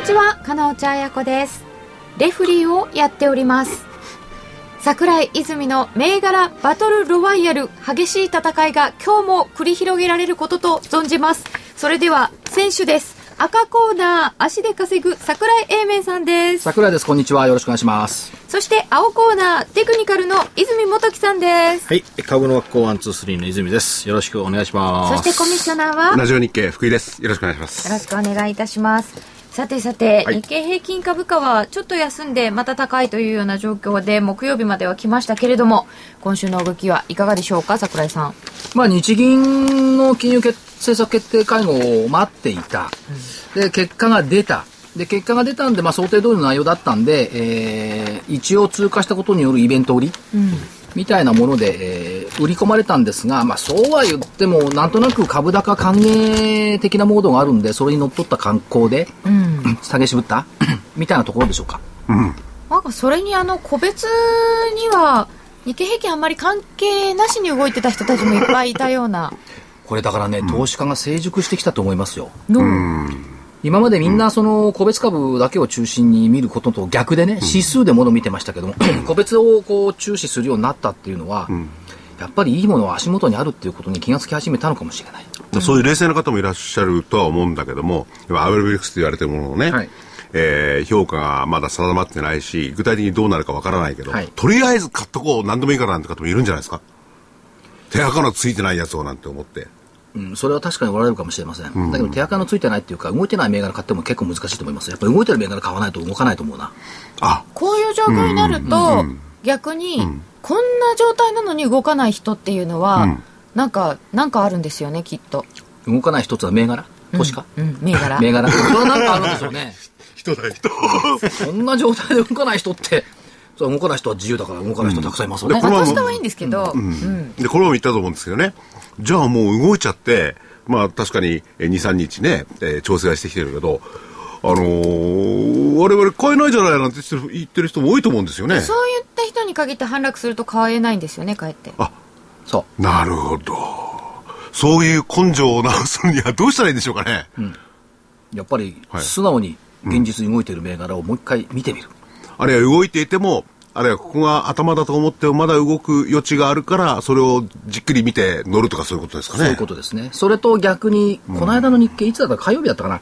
にちは、金内彩子です。レフリーをやっております。桜井泉の銘柄バトルロワイヤル激しい戦いが今日も繰り広げられることと存じます。それでは選手です。赤コーナー足で稼ぐ桜井英明さんです。桜井ですこんにちはよろしくお願いしますそして青コーナーテクニカルの泉元樹さんです。はい、株の学校ワンツースリーの泉です。よろしくお願いします。そしてコミッショナーは？ラジオ日経福井です。よろしくお願いします。よろしくお願いいたします。さてさて、はい。日経平均株価はちょっと休んでまた高いというような状況で木曜日までは来ましたけれども今週の動きはいかがでしょうか桜井さん。まあ日銀の金融決政策決定会合を待っていた、で結果が出た。で結果が出たんで、まあ、想定通りの内容だったんで、えー一応通過したことによるイベント売り、みたいなもので、えー売り込まれたんですが、まあ、そうは言ってもなんとなく株高歓迎的なモードがあるんでそれにのっとった観光で、下げ渋った？みたいなところでしょうか。なんかそれにあの個別には日経平均あんまり関係なしに動いてた人たちもいっぱいいたような。これだからね、投資家が成熟してきたと思いますよ。の、今までみんなその個別株だけを中心に見ることと逆でね、指数でものを見てましたけども、個別をこう注視するようになったっていうのは、やっぱりいいものは足元にあるっていうことに気がつき始めたのかもしれない。そういう冷静な方もいらっしゃるとは思うんだけども、今アベノミクスと言われてるもののね、はいえー評価がまだ定まってないし、具体的にどうなるかわからないけど、はいとりあえず買っとこう、何でもいいからなんて方もいるんじゃないですか。手垢のついてないやつをなんて思って。うん、それは確かにおられるかもしれません。だけど手垢のついてないっていうか、動いてない銘柄買っても結構難しいと思います。やっぱり動いてる銘柄買わないと動かないと思うな。あ、こういう状況になると、逆に、こんな状態なのに動かない人っていうのは、なんかなんかあるんですよねきっと動かない一つは銘柄？投資家、うん銘柄 銘柄。それはなんかあるんでしょうね。人だよ、人。そんな状態で動かない人って、そ動かない人は自由だから動かない人たくさんいますよね。う投資家はいいんですけど、うんで、これも言ったと思うんですけどね。じゃあもう動いちゃって、まあ確かにえー2、3日ね、えー調整がしてきてるけど、あのー我々買えないじゃないなんて言ってる人も多いと思うんですよね。そういった人に限って反落すると買えないんですよねかえってそう。なるほど。そういう根性を直すにはどうしたらいいんでしょうかね。やっぱりはい素直に現実に動いている銘柄をもう一回見てみる。あるいは動いていても、あるいはここが頭だと思ってもまだ動く余地があるから、それをじっくり見て乗るとかそういうことですかね。そういうことですね。それと逆に、この間の日経、いつだったか火曜日だったかな。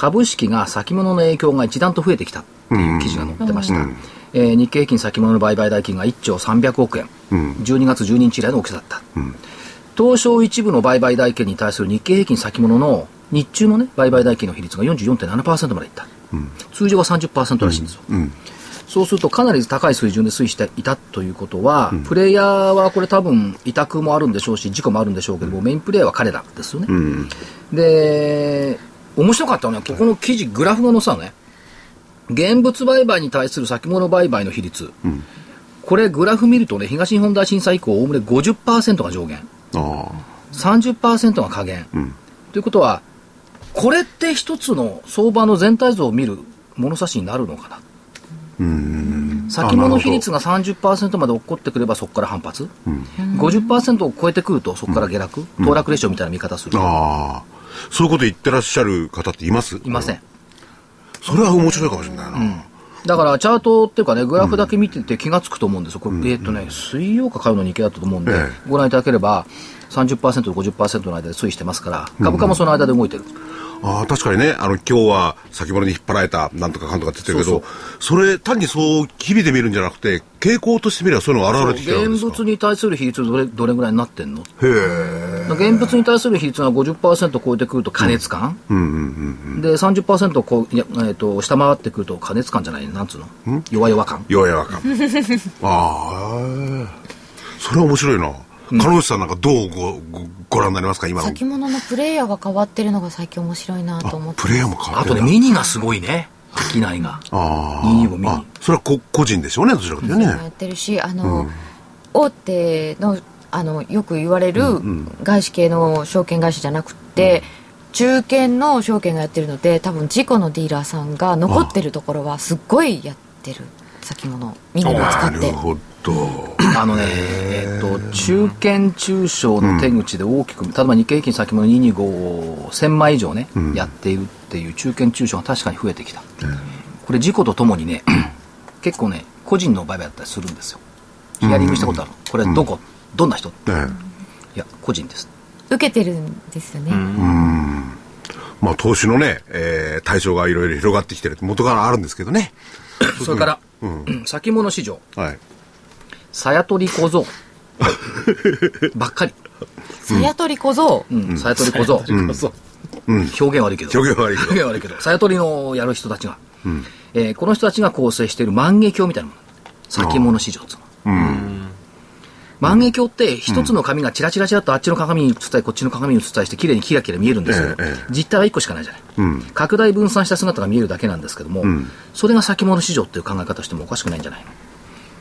株式が先物の影響が一段と増えてきたっていう記事が載ってました。えー日経平均先物の売買代金が1兆300億円。12月12日以来の大きさだった。東証一部の売買代金に対する日経平均先物の日中のね、売買代金の比率が44.7%までいった。通常は30%らしいんですよ。そうするとかなり高い水準で推移していたということは、プレイヤーはこれ多分委託もあるんでしょうし、事故もあるんでしょうけども、メインプレイヤーは彼らですよね。で、面白かったのは、ここの記事、グラフが載せたのね。現物売買に対する先物売買の比率。これグラフ見るとね、東日本大震災以降、おおむね50%が上限。あ30%が下限。ということは、これって一つの相場の全体像を見る物差しになるのかな？先物比率が30%まで起こってくればそこから反発、50%を超えてくるとそこから下落、騰落レシオみたいな見方する、あ。そういうこと言ってらっしゃる方っています？いません。それは面白いかもしれないな。だからチャートっていうかね、グラフだけ見てて気がつくと思うんですよ。これ、えーっとね、水曜か火曜の日経だったと思うんで、えご覧いただければ、30%と50%の間で推移してますから、株価もその間で動いてる。ああ、確かにね、あの、今日は先物に引っ張られた、なんとかかんとかって言ってるけど、それ単にそう、日々で見るんじゃなくて、傾向として見ればそういうのが現れてきてるわけですか？現物に対する比率どれどれぐらいになってんの？現物に対する比率が50%超えてくると過熱感、で30%をこういや、えー、と下回ってくると過熱感じゃない？なんつうの？弱々感。弱々感。ああ、それは面白いな。鹿野内さんなんかどうごごご覧になりますか？今の。先物のプレイヤーが変わってるのが最近面白いなと思ってプレイヤーも変わあとね、ってるな。ミニがすごいね。商いが。あ225ミニあそれはこ個人でしょうねどちらかというとね。やってるしあの、大手のあのよく言われる外資系の証券会社じゃなくて、中堅の証券がやってるので多分自己のディーラーさんが残ってるところはすっごいやってる先物ミニを使って。なるほど。あのね、えっと、中堅中小の手口で大きく、例えば日経平均先物225を1000枚以上ね、やっているっていう中堅中小が確かに増えてきた。これ事故とともにね、結構ね、個人の売買だったりするんですよ。ヒアリングしたことある。これどこ、どんな人？いねや、個人です。受けてるんですよね、まあ投資のね、えー対象がいろいろ広がってきてる元からあるんですけどねそれから、先物市場、はい。さやとり小僧。ばっかり。さやとり小僧、うん、さやとり小僧。表現悪いけど。表現悪いけど。表現悪いけど。さやとりのやる人たちが、えーこの人たちが構成している万華鏡みたいなもの。先物市場っつうの。万華鏡って一つの紙がチラチラチラっとあっちの鏡に映ったりこっちの鏡に映ったりして綺麗にキラキラ見えるんですけど、えええ。実態は一個しかないじゃない、拡大分散した姿が見えるだけなんですけども、それが先物市場っていう考え方としてもおかしくないんじゃない？の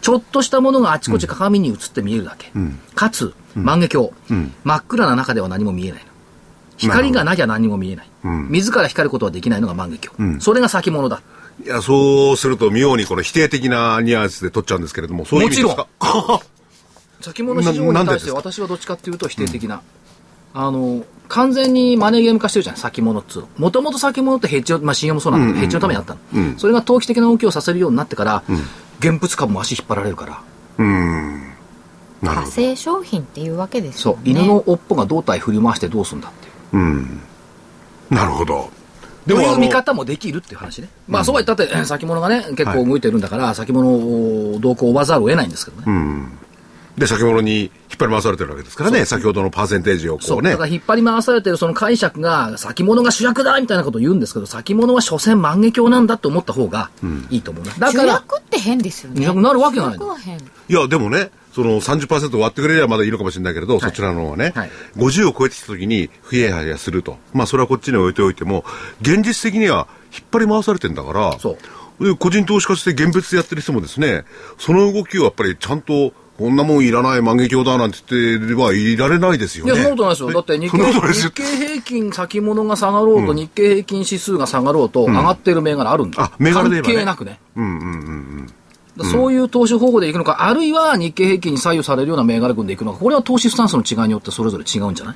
ちょっとしたものがあちこち鏡に映って見えるだけ、かつ万華鏡、真っ暗な中では何も見えない。の光がなきゃ何も見えない、自ら光ることはできないのが万華鏡、それが先物だ。いやそうすると妙にこの否定的なニュアンスで取っちゃうんですけれどもそういう意味ですか？先物市場に対して私はどっちかっていうと否定的な、あの完全にマネーゲーム化してるじゃない先物っつうの。もともと先物ってヘッジを、まあ、信用もそうなんだけど、ヘッジのためにあったの、それが投機的な動きをさせるようになってから、現物株も足引っ張られるから。派生商品っていうわけですそう。よね犬の尾っぽが胴体振り回してどうすんだっていう。なるほど。でという見方もできるっていう話ね。まあ、そうは言ったって、先物がね、結構動いてるんだから、先物を動向を追わざるを得ないんですけどね。で先物に引っ張り回されてるわけですからね。先ほどのパーセンテージをそう。こう。ねだから引っ張り回されてるその解釈が、先物が主役だみたいなことを言うんですけど、先物は所詮万華鏡なんだと思った方がいいと思うな。だ主から、役って変ですよね。主役になるわけがない。主役は変。いやでもねその30%割ってくれればまだいいのかもしれないけれど、そちらの方はね、はい。50を超えてきた時に不ややすると。まあそれはこっちに置いておいても現実的には引っ張り回されてんだからそう。で個人投資家として現物でやってる人もですねその動きをやっぱりちゃんとこんなもんいらない万華鏡だなんて言ってはいられないですよね。いや、そんなことないですよ。だって日経日経平均先物が下がろうと、日経平均指数が下がろうと、上がってる銘柄あるんだよ。あ銘柄でね関係なくね。だからそういう投資方法でいくのか、あるいは日経平均に左右されるような銘柄群でいくのか、これは投資スタンスの違いによってそれぞれ違うんじゃない？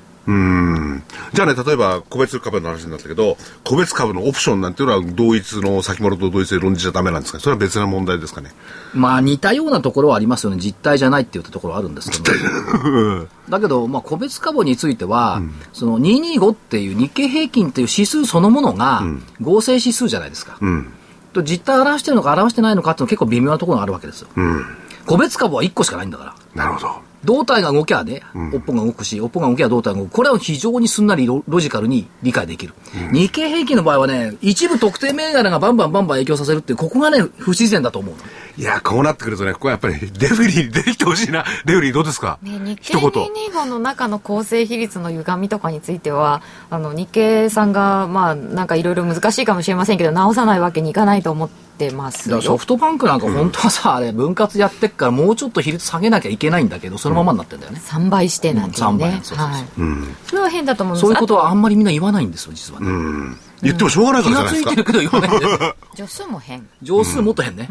じゃあね、例えば個別株の話になったけど、個別株のオプションなんていうのは同一の先物と同一で論じちゃダメなんですか？それは別な問題ですかね？まあ似たようなところはありますよね。実態じゃないって言ったところはあるんですけど。だけど、まあ個別株については、その225っていう日経平均っていう指数そのものが合成指数じゃないですか。と実態を表してるのか表してないのかっていうのは結構微妙なところがあるわけですよ。個別株は1個しかないんだから。なるほど。胴体が動きゃね、尾っぽが動くし、尾っぽが動きゃ胴体が動く。これは非常にすんなりロロジカルに理解できる。日経平均の場合はね、一部特定銘柄がバンバンバンバン影響させるっていう、ここがね、不自然だと思うの。いや、こうなってくるとね、ここはやっぱりレフェリーに出てきてほしいな。レフェリーどうですか、ね、日一経言。225の中の構成比率の歪みとかについてはあの日経さんがまあなんかいろいろ難しいかもしれませんけど直さないわけにいかないと思ってますよだからソフトバンクなんか本当はさ、あれ分割やってっからもうちょっと比率下げなきゃいけないんだけど、そのままになってんだよね。3倍してなんていううん3倍ね、そうそうそうはいそれは変だと思うんですそういうことはああんまりみんな言わないんですよ、実はね。言ってもしょうがないか気らじゃないですか。がついてるけど言わないんだよ。と 助数も変上数もっと変ね。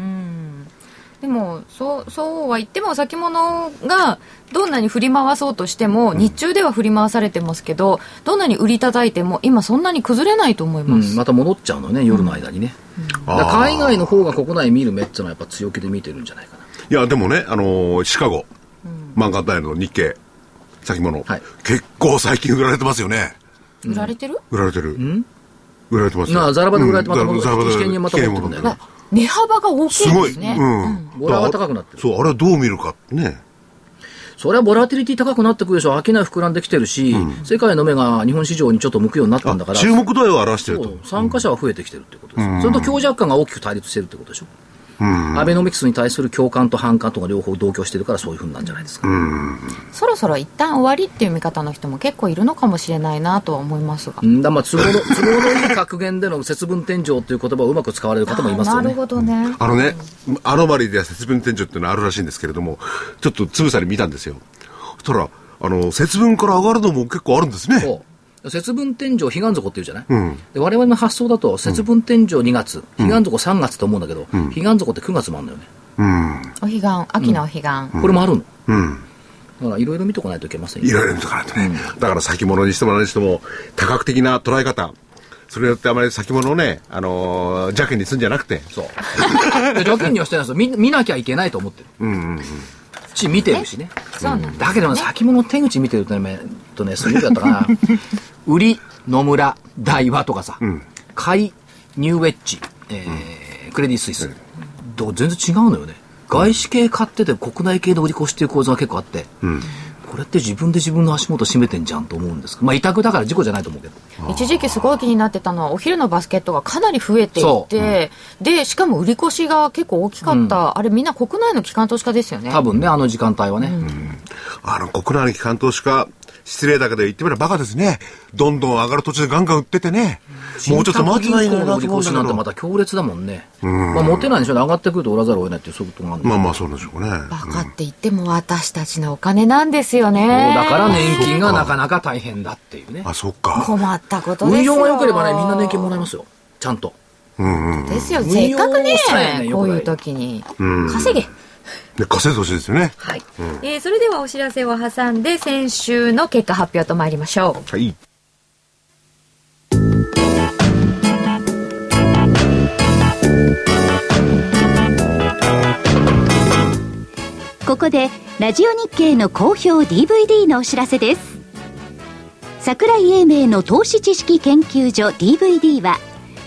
でもそうそうは言っても先物がどんなに振り回そうとしても、日中では振り回されてますけどどんなに売り叩いても今そんなに崩れないと思いうます、ん、また戻っちゃうのね、夜の間にね。だから海外の方が国内見る目っていうのはやっぱ強気で見てるんじゃないかな。いや、でもね、あのーシカゴ、マンガンタイルの日経、先物、はい。結構最近売られてますよね。売られてる？売られてる。売られてますよ。なあザラバで売られてまたうん。ザラバで危険にまた持ってくんだよね値幅が大きい。いですねうん。ボラが高くなってるそう、あれはどう見るかね。それはボラティリティ高くなってくるでしょ。商い膨らんできてるし、世界の目が日本市場にちょっと向くようになったんだから。注目度合いを表してると。参加者は増えてきてるってことですよ。それと強弱感が大きく対立してるってことでしょ。アベノミクスに対する共感と反感とが両方同居してるからそういうふうになんじゃないですか、そろそろ一旦終わりっていう見方の人も結構いるのかもしれないなとは思いますが。うんだまあ都合の 都合のいい格言での節分天井という言葉をうまく使われる方もいますよねなるほどね。あのね、アノマリでは節分天井っていうのはあるらしいんですけれども、ちょっとつぶさに見たんですよ。そしたら、あの、節分から上がるのも結構あるんですね。節分天井彼岸底っていうじゃない、で我々の発想だと節分天井2月、彼岸底3月と思うんだけど、彼岸底って9月もあるんだよね、お彼岸、秋のお彼岸。これもあるの、だからいろいろ見とかないといけませんよ。いろいろ見とかないとね。だから先物にしても何にしても、多角的な捉え方。それによってあまり先物をね、あのー邪気にするんじゃなくて、そう。で条件にはしてないですよ。見見なきゃいけないと思ってる、し見てるしね。だけどね、先物手口見てるとね、とね、すごいだったかな。売り、野村、大和とかさ、買い、ニューウェッジ、えークレディ・スイス。どう全然違うのよね。外資系買ってて国内系で売り越しっていう構図が結構あって、これって自分で自分の足元締めてんじゃんと思うんですけどまあ委託だから事故じゃないと思うけど。一時期すごい気になってたのはお昼のバスケットがかなり増えていそて、でしかも売り越しが結構大きかった、あれみんな国内の機関投資家ですよね。多分ね、あの時間帯はね。あの、国内の機関投資家、失礼だけど言ってみればバカですね。どんどん上がる途中でガンガン売っててね。もうちょっと待つないいのになと思うなんてまど。た強烈だもんね。まあ持てないんでしょうね。上がってくると売らざるを得ないっていうそういうことがあるんでまあまあそうなんでしょうね。バカって言っても私たちのお金なんですよねだから年金がなかなか大変だっていうね。あ、そっか。困ったことですよ運用が良ければね、みんな年金もらえますよ。ちゃんと。ですよせっかくねこういう時に稼げで、稼いでほしいですよね。はい、えーそれではお知らせを挟んで先週の結果発表と参りましょうはい。ここでラジオ日経の好評 DVD のお知らせです桜井英明の投資知識研究所 DVD は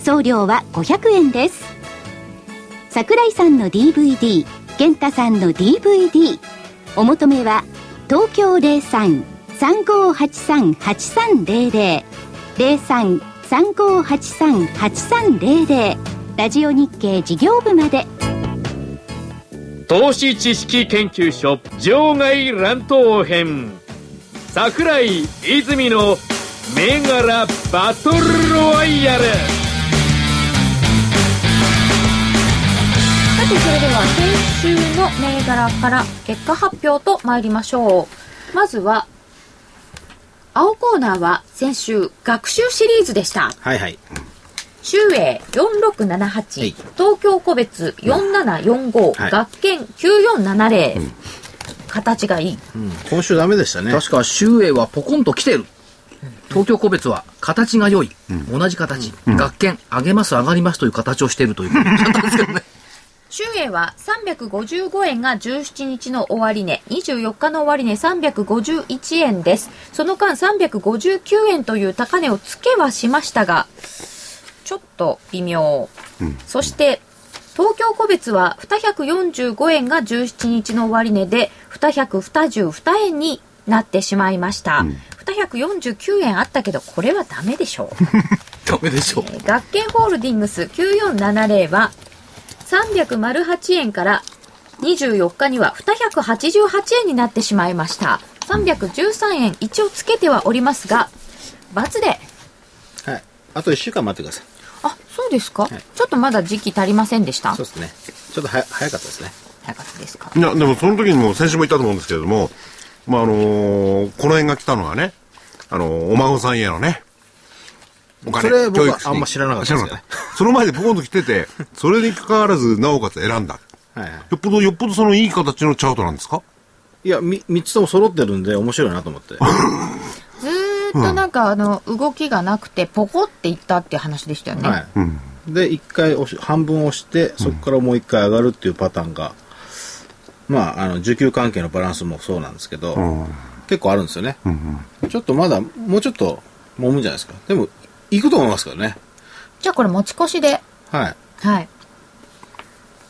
送料は500円です。桜井さんの DVD 源太さんの DVD お求めは東京03-3583-8300 03-3583-8300ラジオ日経事業部まで。投資知識研究所場外乱闘編。桜井泉の銘柄バトルロワイヤル。さてそれでは先週の銘柄から結果発表と参りましょうまずは青コーナーは先週学習シリーズでしたはいはい。周英4678、い東京個別4745、はい学研9470、形がいいうん今週ダメでしたね。確か、周英はポコンと来てる。東京個別は形が良い。同じ形。学研、上げます、上がりますという形をしているということだったんですけどね。周英は355円が17日の終値、24日の終値351円です。その間359円という高値をつけはしましたが、ちょっと微妙。そして、東京個別は245円が17日の終値で222円になってしまいました。249円あったけど、これはダメでしょう。ダメでしょう。学研ホールディングス9470は308円から24日には288円になってしまいました313円一応つけてはおりますが×ではい。あと1週間待ってください。あそうですか、いちょっとまだ時期足りませんでした？そうですね。ちょっとは早かったですね。早かったですか？いや、でもその時にも先週も言ったと思うんですけれども、まあ、あのーこの辺が来たのはね、あのーお孫さんへのね、お金、それ僕は教育費あんま知らなかったですよね知らなかったその前でポコンと来てて、それに関わらず、なおかつ選んだ。はいはい。よっぽど、よっぽどそのいい形のチャートなんですか？いや、み、三つとも揃ってるんで面白いなと思って。ずーっとなんかあの、動きがなくて、ポコっていったっていう話でしたよね。はい。で、一回押し、半分押して、そこからもう一回上がるっていうパターンが、まあ、あの、需給関係のバランスもそうなんですけど、結構あるんですよね。ちょっとまだ、もうちょっと揉むんじゃないですか。でも、行くと思いますからね。じゃあこれ持ち越しで。はい。はい。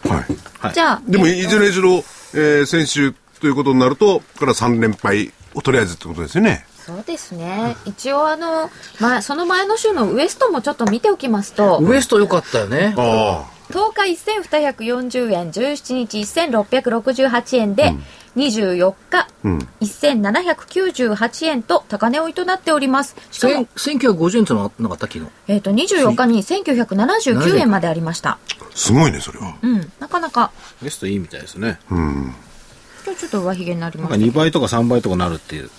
はい。はい。じゃあ、でも、えっといずれにしろ、えー先週ということになると、これから3連敗をとりあえずってことですよね。そうですね。一応あの、まあ、その前の週のウエストもちょっと見ておきますと、ウエスト良かったよね。あ10日1240円、17日1668円で、24日、1798円と高値を営っております。しかも、1950円ってのはなかった？昨日。えっ、と、24日に1979円までありました。あ、すごいね、それは。うん、なかなか、ベストいいみたいですね。うん。今日ちょっと上髭になりなんかまし2倍とか3倍とかなるっていう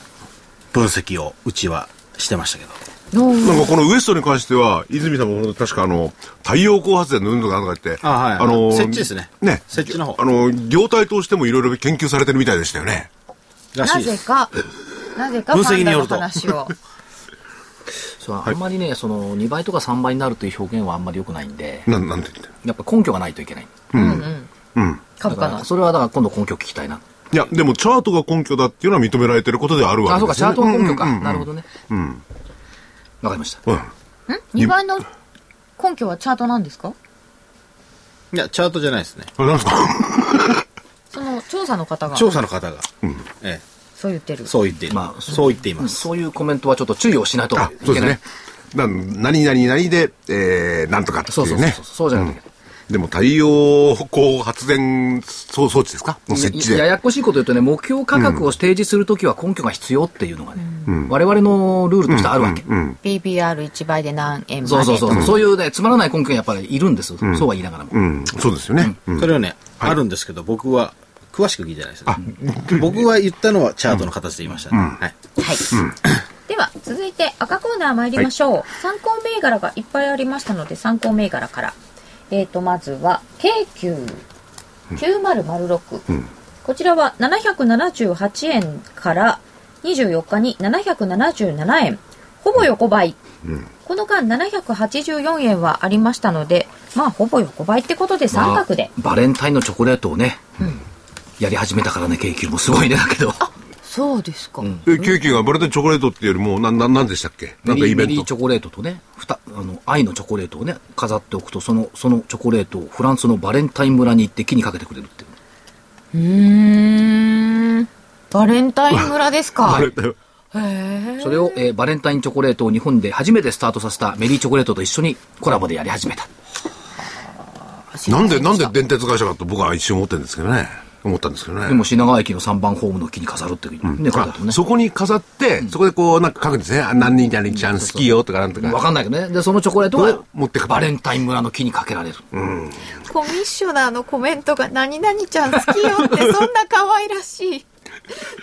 分析をうちはしてましたけど。なんかこのウエストに関しては、泉さんも確かあの、太陽光発電の運動がなんとか言って、あはいあの、設置ですねね。設置の方あの、業態としてもいろいろ研究されてるみたいでしたよね。ならしいです。ぜか、なぜか分ファンダの析によると話を。そうあんまりね、その2倍とか3倍になるという表現はあんまり良くないんで、なん、なんて言って。やっぱ根拠がないといけない。うんうん。うん。株価。それはだから今度根拠聞きたいな。いや、でもチャートが根拠だっていうのは認められてることではあるわあ、そうか、けですよね。チャートが根拠か。うんうんうんなるほどね。うん。わかりました。うん。ん ?2 倍の根拠はチャートなんですか？いや、チャートじゃないですね。これなんですか？その調査の方が調査の方が、えそう言ってるえ、。そう言っている。まあそう言っています。そういうコメントはちょっと注意をしないといあ、けない。そうですね。な何々何で、えー、なんとかってそうそういうね。そうそう。そうじゃないといけない。でも太陽光発電装装置ですか？の設置で。ややこしいこと言うとね、目標価格を提示するときは根拠が必要っていうのがね、我々のルールとしてあるわけ。うん。PBR1 倍で何円までそうそうそう。とそういうね、つまらない根拠がやっぱりいるんです。そうは言いながらも。うん。そうですよね。うんそれはね、あるんですけど、僕は、詳しく聞いてないですね。僕が言ったのはチャートの形で言いましたね。はい。はい。では、続いて赤コーナー参りましょう。参考銘柄がいっぱいありましたので、参考銘柄から。えーと、まずは、京急9006。こちらは778円から24日に777円。ほぼ横ばい。この間784円はありましたので、まあ、ほぼ横ばいってことで三角で。まあバレンタインのチョコレートをね、やり始めたからね、ケーキもすごいね、だけど。そうですか。え、ケーキがバレンタインチョコレートっていうよりも、なん、なん、なんでしたっけ？なんかイベント。メリーチョコレートとね、ふたあの愛のチョコレートをね、飾っておくと、その、そのチョコレートをフランスのバレンタイン村に行って木にかけてくれるっていう。うーん。バレンタイン村ですか。バレンタインそれを、えーバレンタインチョコレートを日本で初めてスタートさせたメリーチョコレートと一緒にコラボでやり始めた。なんで、なんで電鉄会社かと僕は一瞬思ってるんですけどね。思ったんですけどね。でも品川駅の3番ホームの木に飾るっていうね、書いてあったもんね。そこに飾って、そこでこう、なんか書くんですね。あ何人々ちゃん好きよとかなんとか。わかんないけどね。で、そのチョコレートが持ってバレンタイン村の木にかけられる。コミッショナーのコメントが何々ちゃん好きよって そんな可愛らしい。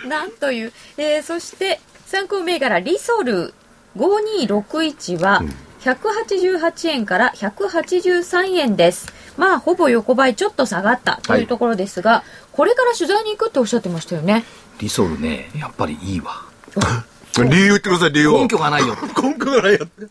なんという。えーそして参考銘柄リソル5261は188円から183円です。まあほぼ横ばいちょっと下がったというところですが、これから取材に行くっておっしゃってましたよね。リソルね、やっぱりいいわ。理由言ってください、理由を。根拠がないよ。根拠がないよって。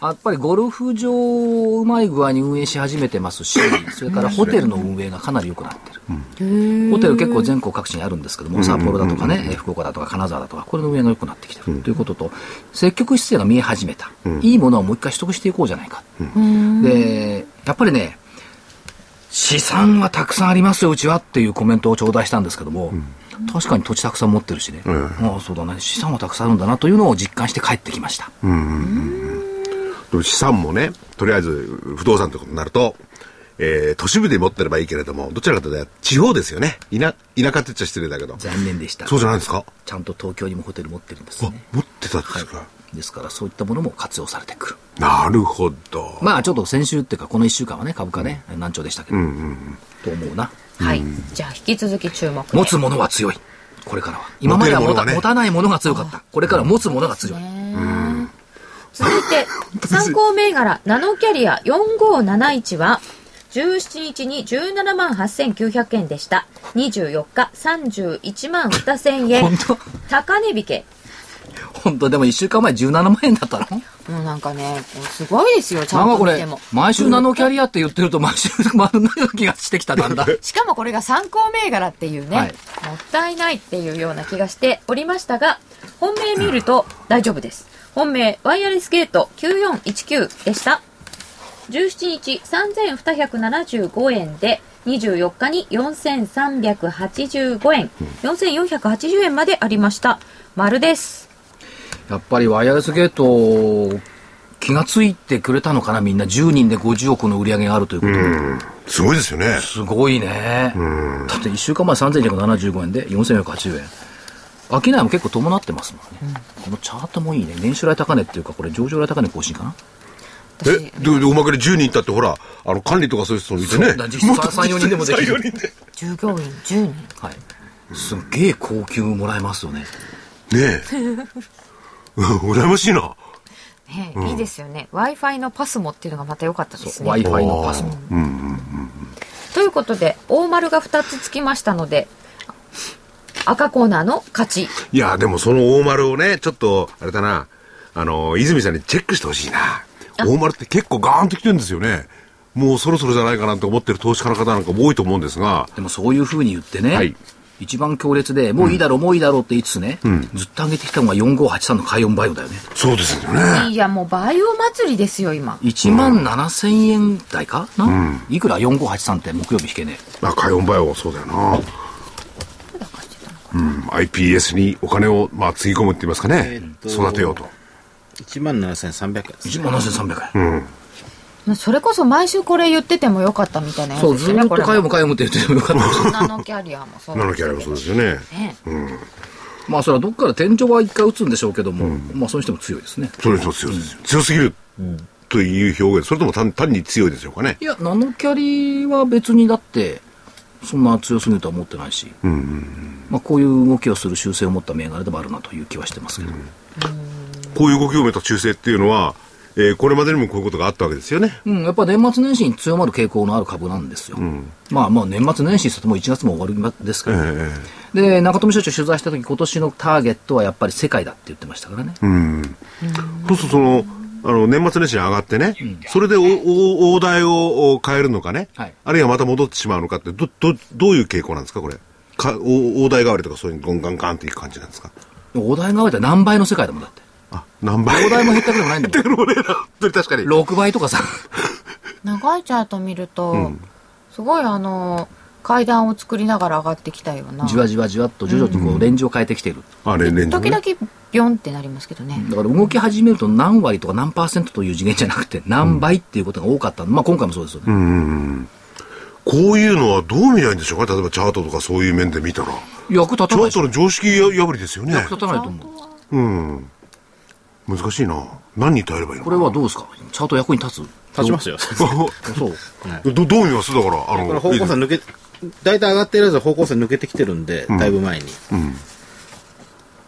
やっぱりゴルフ場をうまい具合に運営し始めてますし、それからホテルの運営がかなり良くなってる。ホテル結構全国各地にあるんですけども、札幌だとかね、福岡だとか金沢だとか、これの運営が良くなってきてるということと、積極姿勢が見え始めた。いいものをもう一回取得していこうじゃないか。で、やっぱりね、資産はたくさんありますよ、うちはっていうコメントを頂戴したんですけども、確かに土地たくさん持ってるしね、ああ、そうだね、資産はたくさんあるんだなというのを実感して帰ってきました。でも資産もね、とりあえず不動産ということになると、えー、都市部で持ってればいいけれども、どちらかというと地方ですよね。田、田舎って言っちゃ失礼だけど。残念でした。そうじゃないですか？ちゃんと東京にもホテル持ってるんですあね。、持ってたんですか、ですからそういったものも活用されてくる。なるほど。まあちょっと先週っていうかこの1週間はね株価ね、難聴でしたけど、と思うな。はい。じゃあ、引き続き注目で。持つものは強い。これからは。今までは持たね持たないものが強かった。これからは持つものが強い。続いて、参考銘柄、ナノキャリア4571は、17日に17万8900円でした。24日31万2000円。本当？高値引け。本当でも1週間前17万円だったの？もうなんかね、すごいですよ、ちゃなんと見ても。、毎週ナノキャリアって言ってると毎週丸ないような気がしてきた、だんだん。しかもこれが参考銘柄っていうね、はいもったいないっていうような気がしておりましたが、本命見ると大丈夫です。本命、ワイヤレスゲート9419でした。17日3275円で、24日に4385円、4480円までありました。丸です。やっぱりワイヤレスゲート、気がついてくれたのかな、みんな。10人で50億の売り上げがあるということ。すごいですよね。すごいね。だって1週間前3275円で4480円。商いも結構伴ってますもんね。このチャートもいいね。年収来高値っていうか、これ上場来高値更新かな。え、で、でおまけで10人いたってほら、あの、管理とかそういう人もいてね。実質3 4人でもできる3 4人で。従業員10人。はい。すっげえ高級もらえますよね。ねえ。う ん羨ましいな。ねいいですよね。Wi-Fi のパスモっていうのがまた良かったですね。Wi-Fi のパスも。ということで、大丸が2つつきましたので、赤コーナーの勝ち。いや、でもその大丸をね、ちょっと、あれだな、あの、泉さんにチェックしてほしいな。大丸って結構ガーンと来てるんですよね。もうそろそろじゃないかなって思ってる投資家の方なんかも多いと思うんですが、でもそういうふうに言ってね、はい一番強烈で、もういいだろう、もういいだろうって言いつつね、ずっと上げてきたのが4583の海音バイオだよね。そうですよね。いや、もうバイオ祭りですよ、今。1万7000円台かな、いくら？4583って木曜日引けねまあ、海音バイオはそうだよな。うん、iPS にお金を、まあ、つぎ込むって言いますかね、えー育てようと。1万7300円です、1万7300円。それこそ毎週これ言っててもよかったみたいなやつそう、ですよね、ずーっことれも。海音海音って言っててもよかった。ナノキャリアもそうナノキャリアもそうですよね。ね。まあそれはどっから天井は一回打つんでしょうけども、まあそういう人も強いですね。それと強いですよ。強すぎるという表現、それとも単単に強いでしょうかね。いや、ナノキャリは別にだって、そんな強すぎるとは思ってないし、まあこういう動きをする習性を持った銘柄でもあるなという気はしてますけど。こういう動きを埋めた中性っていうのは、えーこれまでにもこういうことがあったわけですよね。うん、やっぱ年末年始に強まる傾向のある株なんですよ。まあまあ年末年始っても1月も終わりですから、えで、中富社長取材した時今年のターゲットはやっぱり世界だって言ってましたからね。そうするとその、あの、年末年始に上がってね、それでおお大台をお変えるのかね、はいあるいはまた戻ってしまうのかって、ど、ど、どういう傾向なんですか、これ。かお大台代わりとかそういうゴンガンガンっていく感じなんですか？大台が上って何倍の世界だもんだって。あ、何倍？大台も減ったくでもないんだもん。でもね、本当に確かに。6倍とかさ。長いチャート見ると、すごいあの、階段を作りながら上がってきたような。じわじわじわっと徐々にこうレンジを変えてきてる。あ、レンレンジ、ね。時々ビョンってなりますけどね。だから動き始めると何割とか何パーセントという次元じゃなくて何倍っていうことが多かった。まあ今回もそうですよね。こういうのはどう見ないんでしょうか？例えばチャートとかそういう面で見たら。役立たチャーないでしょトの常識破りですよね。役立たないと思う。難しいな。何に頼ればいいのこれはどうですか？チャート役に立つ？立ちますよ。そう。どどう見ますだから、あの、これ方向性抜け、大体上がってるやつは方向性抜けてきてるんで、だいぶ前に。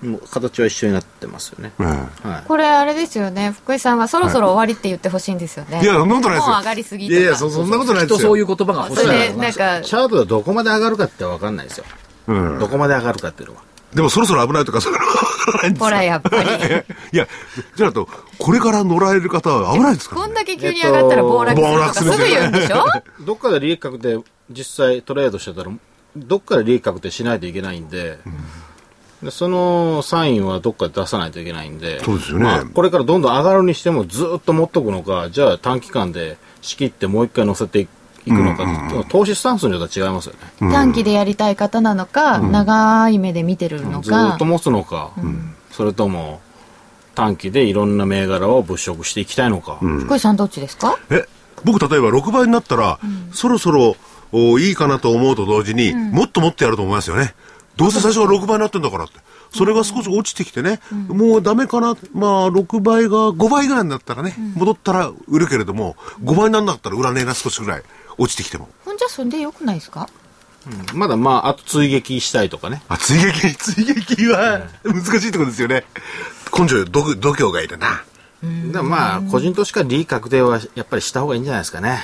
もう形は一緒になってますよね。えはい。これあれですよね。福井さんはそろそろ終わりって言ってほしいんですよね。えいや、そんなことないですよ。もう上がりすぎとか。いやいや、そそんなことないですよ。きっとそういう言葉が欲しいそれで、ななんか、チャートがどこまで上がるかって分かんないですよ。うんどこまで上がるかっていうのは。でもそろそろ危ないとか、そういうのはないんですよほら、やっぱり。いや、じゃあと、これから乗られる方は危ないですから、ね。こんだけ急に上がったら暴落するとかすぐ言うんでしょ？どっかで利益確定、実際トレードしてたら、どっかで利益確定しないといけないんで、でそのサインはどっかで出さないといけないんで、そうですよねまあこれからどんどん上がるにしてもずっと持っとくのか、じゃあ短期間で仕切ってもう一回乗せていくのか、投資スタンスによっては違いますよね。短期でやりたい方なのか、長い目で見てるのか。ずっと。持つのか、それとも短期でいろんな銘柄を物色していきたいのか。福井さんどっちですか？え、僕例えば6倍になったら、そろそろおいいかなと思うと同時に、もっともっとやると思いますよね。どうせ最初は6倍になってんだからって。それが少し落ちてきてね、もうダメかな、まあ、6倍が5倍ぐらいになったらね、戻ったら売るけれども、5倍にならなかったら売らねえな、少しぐらい。落ちてきても。ほんじゃそんでよくないですか？まだまあ、あと追撃したいとかね。あ、追撃、追撃は難しいところですよね。根性、度度胸がいるな。だまあ、個人投資家利益確定はやっぱりした方がいいんじゃないですかね。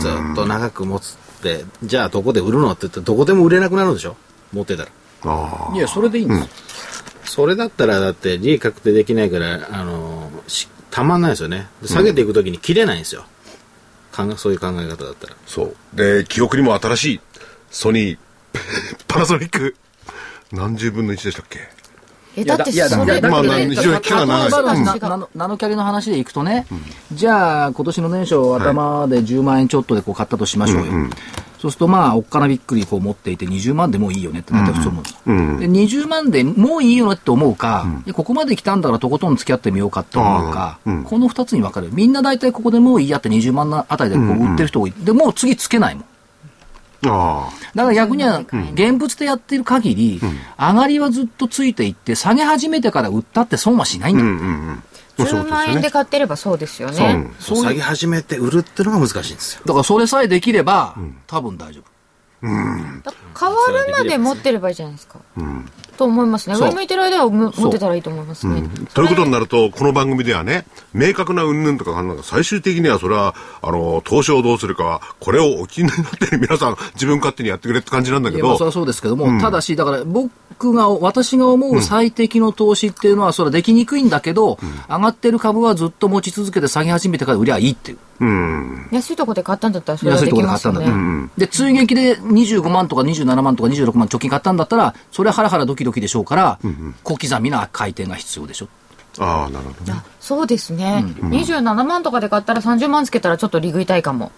ずっと長く持つって、じゃあどこで売るのって言ってどこでも売れなくなるでしょ？持ってたら。あいや、それでいいんですよ。それだったらだって利益確定できないから、あのし、たまんないですよね。で下げていくときに切れないんですよ。考えそういう考え方だったら。そう。で、記憶にも新しい、ソニー、パナソニック、何十分の1でしたっけ？えだっていやだそれまあ非常に期間が長いナノキャリの話でいくとね、じゃあ今年の年初頭で10万円ちょっとでこう買ったとしましょうよ。そうするとまあおっかなびっくりこう持っていて20万でもういいよねって大体普通思うんですよ、で20万でもういいよねって思うか、いやここまで来たんだからとことん付き合ってみようかって思うか、この2つに分かる。みんな大体ここでもういいやって20万あたりでこう売ってる人多い、でもう次つけないもん。あだから逆には現物でやってる限り、上がりはずっとついていって、下げ始めてから売ったって損はしないんだ。10万円で買ってればそうですよそうね。そう下げ始めて売るってのが難しいんですよ。だからそれさえできれば、多分大丈夫。だ変わるまで持ってればいいじゃないですか。と思いますね。そう。上向いてる間はむ持ってたらいいと思いますね。ということになると、この番組ではね、明確な云々とかなんか最終的にはそれは、あの、投資をどうするかは、これをお気になってる皆さん、自分勝手にやってくれって感じなんだけいやまあそれど、はそうですけども、ただし、だから僕が、私が思う最適の投資っていうのは、それはできにくいんだけど、上がってる株はずっと持ち続けて下げ始めてから売りゃいいっていう。安いとこで買ったんだったらそれはでき安いところでますよ買ったんだ。ったらね。で、追撃で25万とか27万とか26万貯金買ったんだったら、それはハラハラドキドキでしょうから、小刻みな回転が必要でしょ。ああ、なるほどね。そうですね。27万とかで買ったら30万つけたらちょっと利食いたいかも。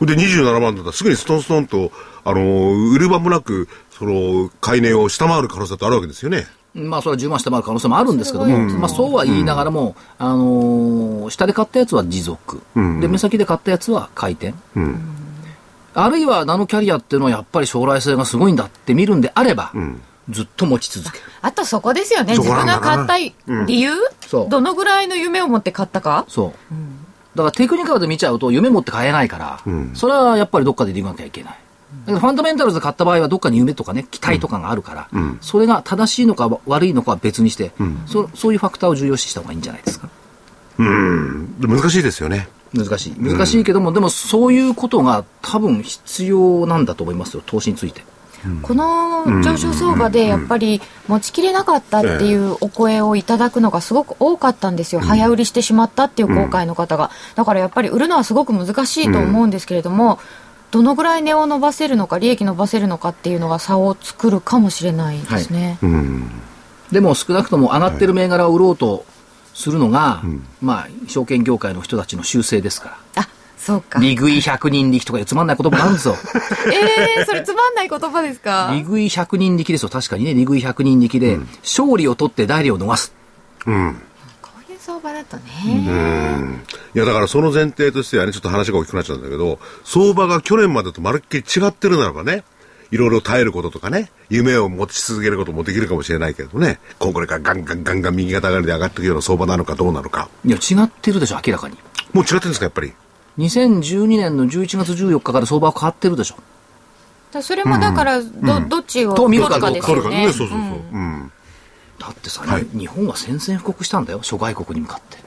で、27万だったらすぐにストンストンと、あの、売る場もなく、その、買い値を下回る可能性ってあるわけですよね。まあ、それは10万下回る可能性もあるんですけども、まあ、そうは言いながらも、あのー下で買ったやつは持続、で、目先で買ったやつは回転。あるいはナノキャリアっていうのはやっぱり将来性がすごいんだって見るんであれば、ずっと持ち続ける。あとそこですよね。そ自分が買った理由？そうどのぐらいの夢を持って買ったか？そう。だからテクニカルで見ちゃうと夢持って買えないから、それはやっぱりどっかで理由がなきゃいけない。だけどファンダメンタルズで買った場合はどっかに夢とかね、期待とかがあるから、それが正しいのか悪いのかは別にして、そそういうファクターを重要視した方がいいんじゃないですか。で難しいですよね。難しい。難しいけども、でもそういうことが多分必要なんだと思いますよ、投資について。この上昇相場でやっぱり持ちきれなかったっていうお声をいただくのがすごく多かったんですよ、早売りしてしまったっていう後悔の方が、だからやっぱり売るのはすごく難しいと思うんですけれども、どのぐらい値を伸ばせるのか、利益伸ばせるのかっていうのが差を作るかもしれないですね。でも少なくとも上がってる銘柄を売ろうとするのが、まあ、証券業界の人たちの習性ですから。あそうか。利食い100人力とかいうつまんない言葉があるんですよ。えー、それつまんない言葉ですか？利食い100人力ですよ。確かにね、利食い100人力で、勝利を取って代理を逃す。こういう相場だとね。いや、だからその前提としてはね、ちょっと話が大きくなっちゃうんだけど、相場が去年までとまるっきり違ってるならばね、いろいろ耐えることとかね、夢を持ち続けることもできるかもしれないけどね、これからガンガンガンガン右肩上がりで上がっていくような相場なのかどうなのか。いや、違ってるでしょ、明らかに。もう違ってるんですか、やっぱり。2012年の11月14日から相場は変わってるでしょ。それもだからど、どっちをと見るか取るかですよね。そうそうそう。うん。だってさ、はい日本は宣戦布告したんだよ、諸外国に向かって。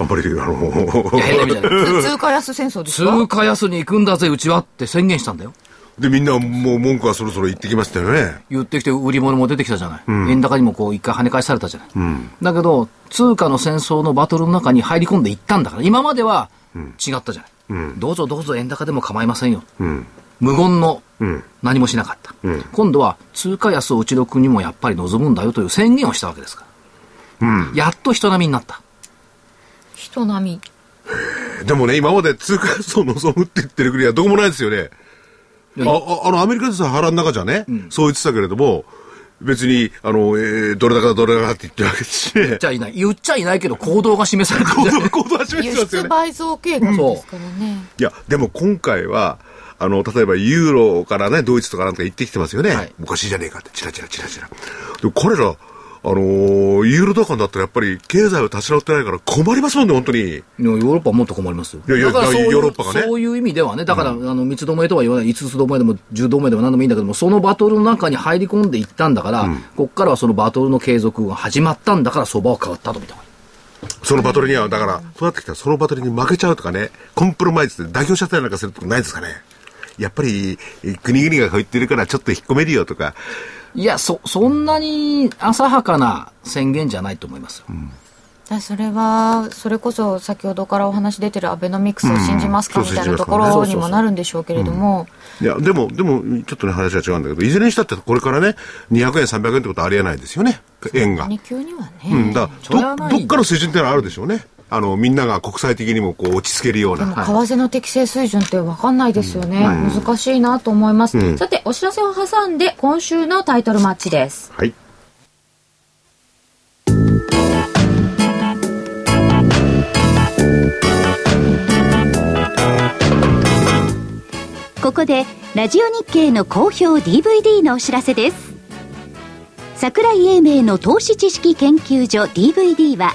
あんまり、あの、通貨安戦争ですか通貨安に行くんだぜ、うちはって宣言したんだよ。で、みんなもう文句はそろそろ言ってきましたよね。言ってきて売り物も出てきたじゃない、円高にもこう一回跳ね返されたじゃない、だけど通貨の戦争のバトルの中に入り込んでいったんだから今までは違ったじゃない、どうぞどうぞ円高でも構いませんよ、無言の何もしなかった、今度は通貨安をうちの国もやっぱり望むんだよという宣言をしたわけですから、やっと人並みになった。人並み。でもね、今まで通貨安を望むって言ってる国はどこもないですよね。あ、ああの、アメリカでさ、腹の中じゃね、そう言ってたけれども、別に、あの、えー、どれだかどれだかって言ってるわけですしね言っち。ゃいない言っちゃいないけど行動が示されてるじゃない行動は示輸してますよね。出倍増計画ですからね。いや、でも今回は、あの、例えばユーロからね、ドイツとかなんか行ってきてますよね。はいおかしいじゃねえかって、チラチラチラチラ。でも彼ら、あのーユーロとかになったらやっぱり経済を立ち直ってないから困りますもんね、本当に。ヨーロッパはもっと困りますよ。いやいやだからそういうヨーロッパがねそういう意味ではね、だから、あの、三つどもえとは言わない、五つどもえでも十どもえでも何でもいいんだけども、そのバトルの中に入り込んでいったんだから、こっからはそのバトルの継続が始まったんだから、相場は変わったと見た方がいいそのバトルには、だから、そうなってきたらそのバトルに負けちゃうとかね、コンプロマイズで代表しちゃったりなんかするとかないですかね。やっぱり、え国々がこう言ってるからちょっと引っ込めるよとか、いや、そ、そんなに浅はかな宣言じゃないと思いますよ。だそれはそれこそ先ほどからお話出てるアベノミクスを信じますかうん。みたいなところにもなるんでしょうけれども。いや、でも、でも、ちょっとね、話は違うんだけど、いずれにしたってこれからね、200円、300円ってことはありえないですよね、円が。何急にはね、うん、だどどっかの水準ってのはあるでしょうね。あの、みんなが国際的にもこう落ち着けるようでもな。為替の適正水準って分かんないですよね、難しいなと思います、さてお知らせを挟んで今週のタイトルマッチです。はい。ここでラジオ日経の好評 DVD のお知らせです。桜井英明の投資知識研究所 DVD は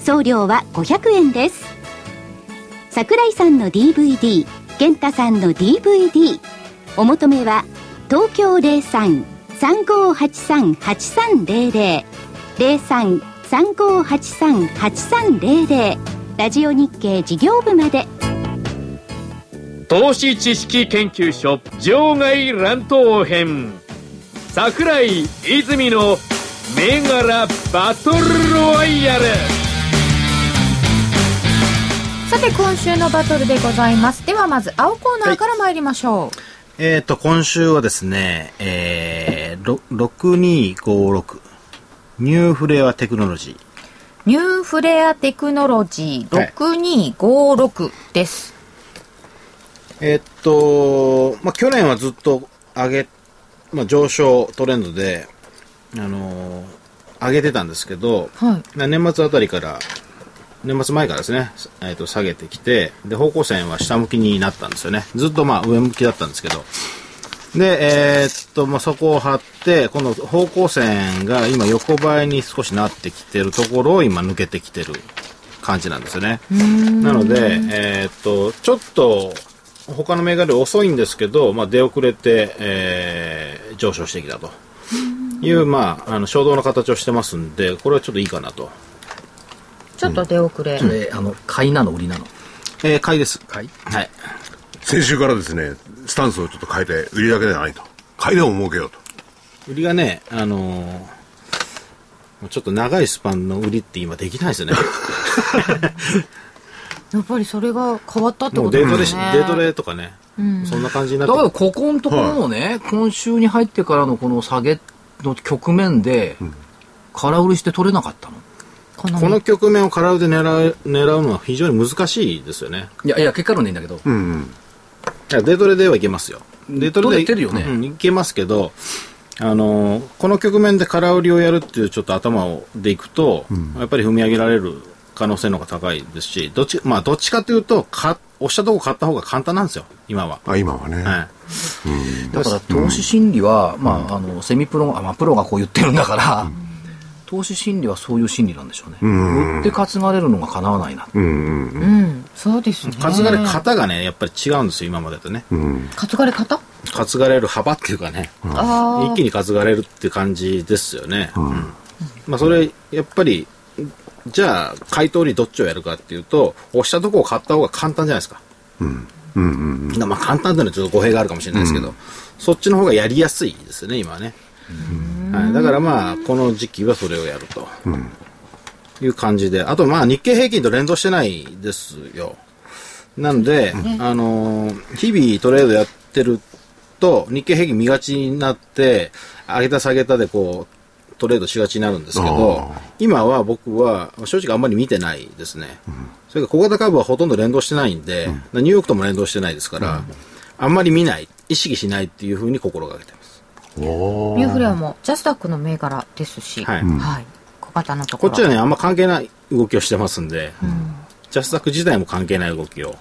送料は500円です。桜井さんの DVD 源太さんの DVD お求めは東京03-3583-8300 03-3583-8300ラジオ日経事業部まで。投資知識研究所場外乱闘編。桜井泉の銘柄バトルロワイヤル。さて今週のバトルでございます。ではまず青コーナーから参りましょう、えっ、と、今週はですね、えー、ろ6256、ニューフレアテクノロジー。ニューフレアテクノロジー6256です、えっと、まあ、去年はずっと上げ、まあ、上昇トレンドで、あのー上げてたんですけど、はい。な年末あたりから、年末前からですね、えっと下げてきて、で、方向線は下向きになったんですよね。ずっとまあ上向きだったんですけど。で、えーっと、まあ、そこを張って、この方向線が今横ばいに少しなってきてるところを今抜けてきてる感じなんですよね。なので、えーっと、ちょっと、他の銘柄遅いんですけど、まあ、出遅れて、えー上昇してきたという、まあ、あの衝動の形をしてますんで、これはちょっといいかなと。ちょっと出遅れ、それ、あの、買いなの売りなの。えー買いです。買い？はい。先週からですね、スタンスをちょっと変えて、売りだけではないと。買いでも儲けようと。売りがね、あのーちょっと長いスパンの売りって今できないですよね。やっぱりそれが変わったってもことうデートレし、ですねデートレとかね、そんな感じになって。だからここのところのね、今週に入ってからのこの下げの局面で、空売りして取れなかったのこのこの局面を空売りで狙う狙うのは非常に難しいですよね。いや、いや、結果論でいいんだけど、うんうん。いやデートレではいけますよ。デートレで取れてるよねうん、いけますけど、あのーこの局面で空売りをやるっていうちょっと頭をでいくと、やっぱり踏み上げられる可能性の方が高いですし、どっち、まあどっちかというと、か押したとこ買った方が簡単なんですよ、今は。あ、今はね。はい。だから投資心理は、まあ、あの、セミプロ、あまあ、プロがこう言ってるんだから、投資心理はそういう心理なんでしょうね。売って担がれるのが叶わないな。うん、そうですね。担がれ方がね、やっぱり違うんですよ、今までとね。担がれ方？担がれる幅っていうかね、あ一気に担がれるって感じですよね。うん。まあ、それ、やっぱり、じゃあ、回答にどっちをやるかっていうと、押したとこを買った方が簡単じゃないですか。まあ、簡単っていうのはちょっと語弊があるかもしれないですけど、そっちの方がやりやすいですよね、今はね。はい、だからまあ、この時期はそれをやると。いう感じで。あとまあ、日経平均と連動してないですよ。なので、あのー日々トレードやってると、日経平均見がちになって、上げた下げたでこう、トレードしがちになるんですけど、今は僕は正直あんまり見てないですね。それから小型株はほとんど連動してないんで、ニューヨークとも連動してないですから、あんまり見ない、意識しないっていうふうに心がけてニューフレアもジャスダックの銘柄ですし、はい。はい。小型のところ。こっちはね、あんま関係ない動きをしてますんで、ジャスダック自体も関係ない動きを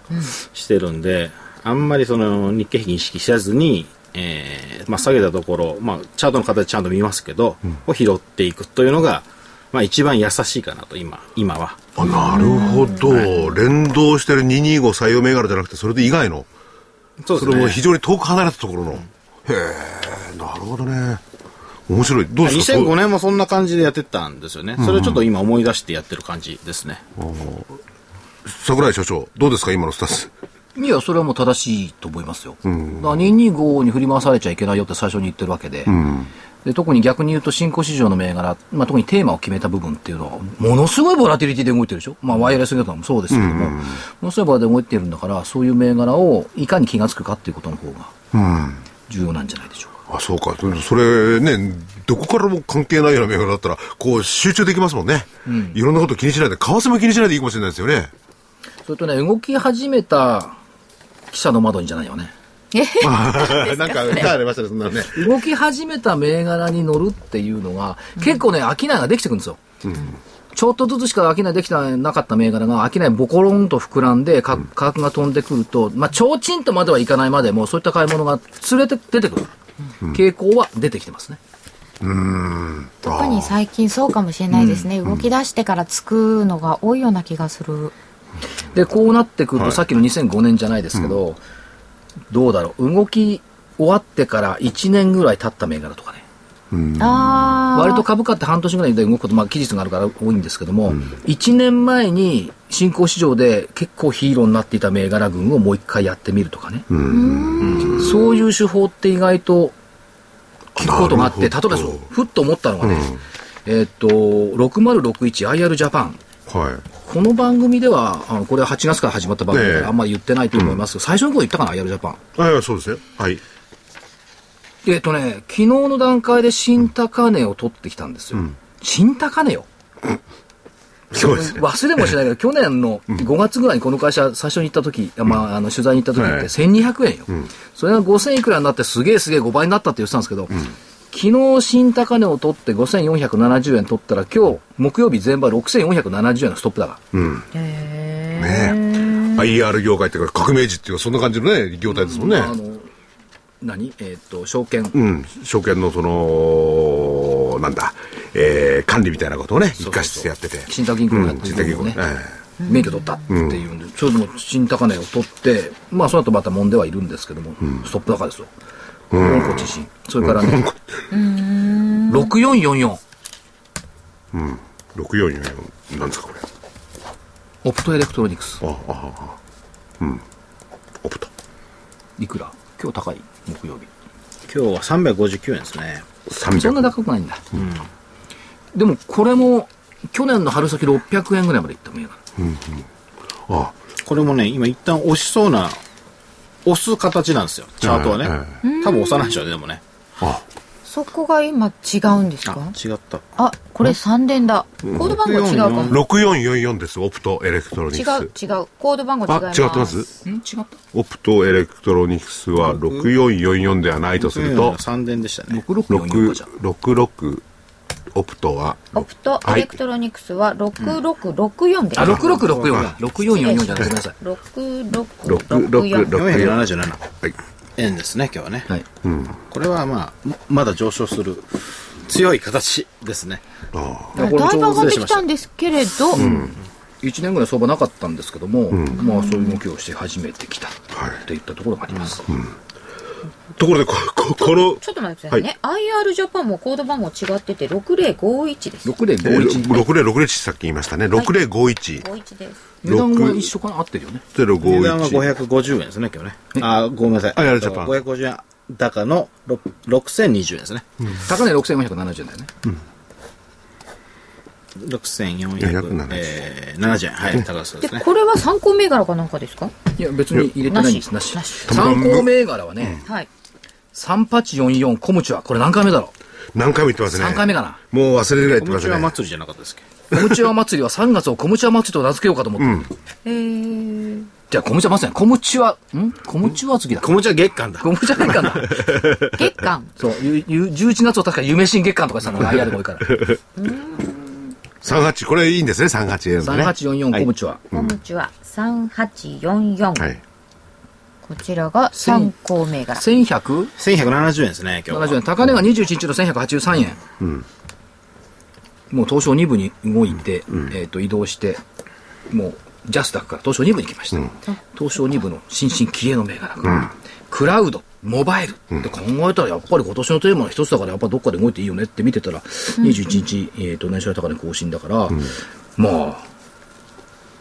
してるんで、あんまりその日経平均意識せずに、えーまあ、下げたところ、まあ、チャートの形ちゃんと見ますけど、を拾っていくというのが、まあ、一番優しいかなと、今、今は。あなるほど、連動してる225採用銘柄じゃなくて、それで以外の、そうですね。それも非常に遠く離れたところの。へえ、なるほどね。面白い。どうですか？2005年もそんな感じでやってたんですよね。それをちょっと今思い出してやってる感じですね。桜井所長、どうですか、今のスタンス。いや、それはもう正しいと思いますよ。だから225に振り回されちゃいけないよって最初に言ってるわけで、で特に逆に言うと新興市場の銘柄、まあ、特にテーマを決めた部分っていうのは、ものすごいボラティリティで動いてるでしょ？まあ、ワイヤレスゲートもそうですけども、ものすごいボラで動いてるんだから、そういう銘柄をいかに気がつくかっていうことの方が重要なんじゃないでしょうか。あ、そうか。それね、どこからも関係ないような銘柄だったら、こう集中できますもんね。いろんなこと気にしないで、為替も気にしないでいいかもしれないですよね。それとね、動き始めた記者の窓にじゃないよね。なんか、歌ありましたね、そんなのね。動き始めた銘柄に乗るっていうのが、結構ね、商いができてくるんですよ。ちょっとずつしか商いできてなかった銘柄が、商いボコロンと膨らんで、か価格が飛んでくると、まあ、ちょうちんとまではいかないまでも、そういった買い物が連れて出てくる。傾向は出てきてますね。特に最近そうかもしれないですね。動き出してからつくのが多いような気がする。で、こうなってくると、はいさっきの2005年じゃないですけど、どうだろう、動き終わってから1年ぐらい経った銘柄とかね。ああ。割と株価って半年ぐらいで動くこと、まあ、期日があるから多いんですけども、1年前に新興市場で結構ヒーローになっていた銘柄群をもう一回やってみるとかね、そういう手法って意外と聞くことがあって、例えばふっと思ったのがね、えーっと、6061IR ジャパン。はい。この番組では、あのこれは8月から始まった番組ええであんまり言ってないと思いますが、最初の頃言ったかな、IR ジャパン。はい、そうですね。はい。えっとね、昨日の段階で新高値を取ってきたんですよ。新高値よ。そうですね。忘れもしないけど、去年の5月ぐらいにこの会社最初に行った時、まあ、あの取材に行った時って1200円よ、それが5000いくらになってすげえすげえ5倍になったって言ってたんですけど、昨日新高値を取って5470円取ったら今日木曜日全場6470円のストップ高。ね。IR 業界っていうか革命児っていうかそんな感じのね、業態ですもんね。あの何？えっ、と、証券。うん。証券のその、なんだ、えー、管理みたいなことをね、一括してやってて。信託銀行がやって信託銀行ねるのをね。免許取ったっていうんで、ちょうど新高値を取って、まあその後また揉んではいるんですけども、ストップ高ですよ。香港地震。それからね、6444、6444、なんですか、これ。オプトエレクトロニクス。あ、あ、あ、あうん。オプト。いくら？今日高い？木曜日。今日は359円ですね。300。そんな高くないんだ。でもこれも、去年の春先600円ぐらいまでいった銘柄。あ、これもね、今一旦押しそうな、押す形なんですよ、チャートはね。多分押さないでしょうね、でもね。あ、そこが今違うんですか？あ、違った。あ、これ三連だ。コード番号違うかも。6444です、オプトエレクトロニ違クス。う、違う。コード番号違いあま、す。違ってます？ん？違った？オプトエレクトロニクスは6444ではないとすると、3連でしたね。?6644 かじゃん。66、オプトは、オプトエレクトロニクスは6664です。あ、6664だ。6444じゃない。ごめんなさい。6664。477はい。円ですね、今日はね。はい。これはまあ、まだ上昇する強い形ですね。だだいぶ上がってきたんですけれど、1年ぐらい相場なかったんですけども、まあそういう動きをして始めてきたとい。ったところがあります。ところで、こ、ここの、ちょっと待ってくださいね、IR ジャパンもコード番号違ってて6051です6051。6061さっき言いましたね。6051。51です値段は一緒かな？合ってるよね。値段は051。550円ですね、今日ね。あ、ごめんなさい。あやるジャパン550円高のろ6020円ですね。高値6470円だよね。6470えー70円。はい、高そうでね。ですこれは参考銘柄かなんかですか？いや、別に入れてないんです。なし。なし参考銘柄はね、はい3844コムチは、これ何回目だろ何回も言ってますうね。3回目かな？もう忘れるぐらい言ってコムチますね。ュア祭りじゃなかったですっけ？コムチュア祭りは3月をコムチュア祭りと名付けようかと思ってる。えー、じゃあコムチュア祭りコムチュア、ん？コムチュア月だ。コムチュア月間だ。コムチュア月間だ。月間そう、ゆゆ11月を確か夢新月間とかしたのが IR が多いから。38、これいいんですね、38円のね。3844コムチュア。こんにちは3844、はい。こちらが参考銘柄。1170 1170円ですね、今日は。円。高値が21日の1183円。もう東証2部に動いて、えっ、と、移動して、もう、ジャスダックから東証2部に来ました。東証2部の新進気鋭の銘柄が、クラウド、モバイルって考えたら、やっぱり今年のテーマの一つだから、やっぱどっかで動いていいよねって見てたら、21日、えっ、と、年初来高値更新だから、まあ、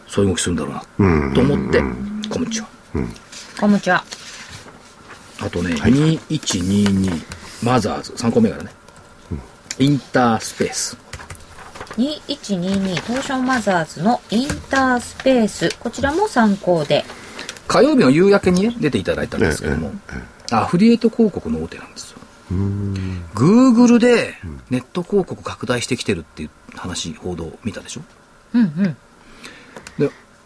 そういう動きするんだろうな、と思って、コムチは。こんにちは。あとね、2122マザーズ、参考銘柄ね。インタースペース。2122東証マザーズのインタースペース。こちらも参考で。火曜日の夕焼けにね、出ていただいたんですけども、アフリエイト広告の大手なんですよ。グーグルでネット広告拡大してきてるっていう話、報道見たでしょ？うんうん。で、